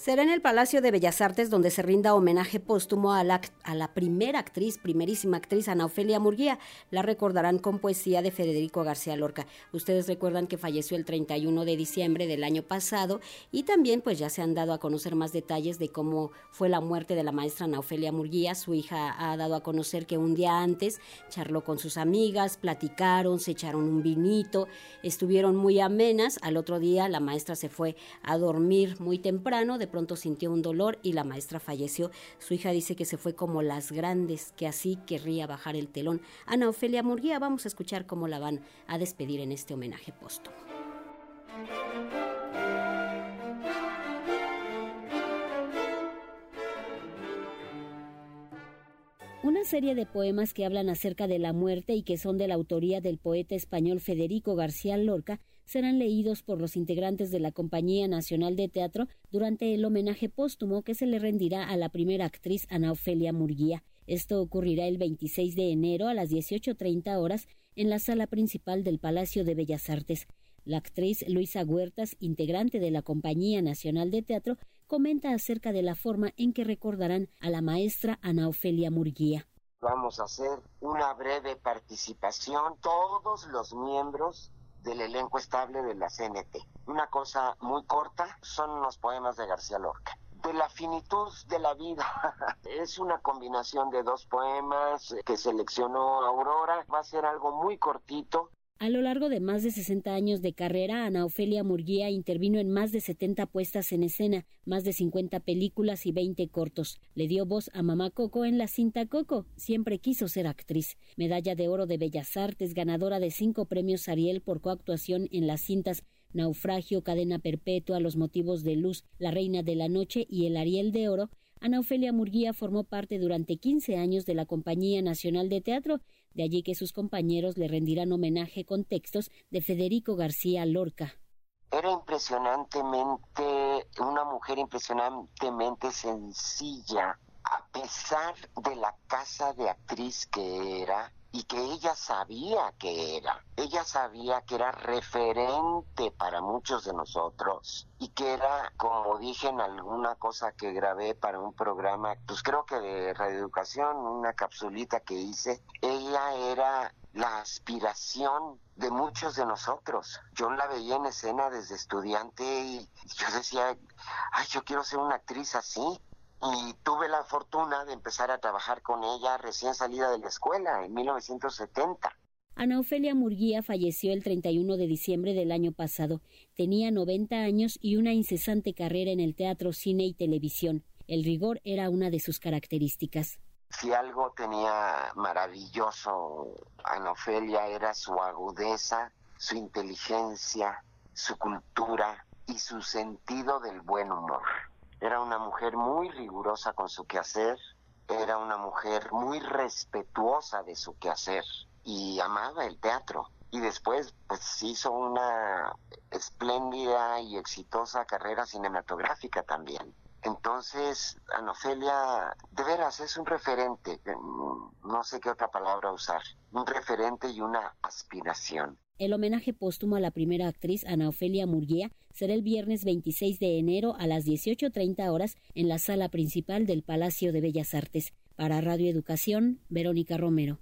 Será en el Palacio de Bellas Artes donde se rinda homenaje póstumo a la, a la primera actriz, primerísima actriz, Ana Ofelia Murguía. La recordarán con poesía de Federico García Lorca. Ustedes recuerdan que falleció el 31 de diciembre del año pasado y también pues ya se han dado a conocer más detalles de cómo fue la muerte de la maestra Ana Ofelia Murguía. Su hija ha dado a conocer que un día antes charló con sus amigas, platicaron, se echaron un vinito, estuvieron muy amenas. Al otro día la maestra se fue a dormir muy temprano de pronto sintió un dolor y la maestra falleció. Su hija dice que se fue como las grandes, que así querría bajar el telón. Ana Ofelia Murguía, vamos a escuchar cómo la van a despedir en este homenaje póstumo. Una serie de poemas que hablan acerca de la muerte y que son de la autoría del poeta español Federico García Lorca serán leídos por los integrantes de la Compañía Nacional de Teatro durante el homenaje póstumo que se le rendirá a la primera actriz Ana Ofelia Murguía. Esto ocurrirá el 26 de enero a las 18.30 horas en la sala principal del Palacio de Bellas Artes. La actriz Luisa Huertas, integrante de la Compañía Nacional de Teatro, comenta acerca de la forma en que recordarán a la maestra Ana Ofelia Murguía. Vamos a hacer una breve participación, todos los miembros del elenco estable de la CNT. Una cosa muy corta son los poemas de García Lorca. De la finitud de la vida. es una combinación de dos poemas que seleccionó Aurora. Va a ser algo muy cortito a lo largo de más de 60 años de carrera, Ana Ofelia Murguía intervino en más de 70 puestas en escena, más de 50 películas y 20 cortos. Le dio voz a Mamá Coco en la cinta Coco. Siempre quiso ser actriz. Medalla de Oro de Bellas Artes, ganadora de cinco premios Ariel por coactuación en las cintas Naufragio, Cadena Perpetua, Los Motivos de Luz, La Reina de la Noche y el Ariel de Oro, Ana Ofelia Murguía formó parte durante 15 años de la Compañía Nacional de Teatro de allí que sus compañeros le rendirán homenaje con textos de Federico García Lorca. Era impresionantemente, una mujer impresionantemente sencilla, a pesar de la casa de actriz que era, y que ella sabía que era. Ella sabía que era referente para muchos de nosotros y que era, como dije en alguna cosa que grabé para un programa, pues creo que de radioeducación, una capsulita que hice, ella era la aspiración de muchos de nosotros. Yo la veía en escena desde estudiante y yo decía, ay, yo quiero ser una actriz así y tuve la fortuna de empezar a trabajar con ella recién salida de la escuela en 1970. Ana Ofelia Murguía falleció el 31 de diciembre del año pasado. Tenía 90 años y una incesante carrera en el teatro, cine y televisión. El rigor era una de sus características. Si algo tenía maravilloso Ana Ofelia era su agudeza, su inteligencia, su cultura y su sentido del buen humor. Era una mujer muy rigurosa con su quehacer, era una mujer muy respetuosa de su quehacer y amaba el teatro. Y después pues hizo una espléndida y exitosa carrera cinematográfica también. Entonces, Anofelia, de veras, es un referente, no sé qué otra palabra usar, un referente y una aspiración. El homenaje póstumo a la primera actriz Ana Ofelia Murguía será el viernes 26 de enero a las 18.30 horas en la sala principal del Palacio de Bellas Artes. Para Radio Educación, Verónica Romero.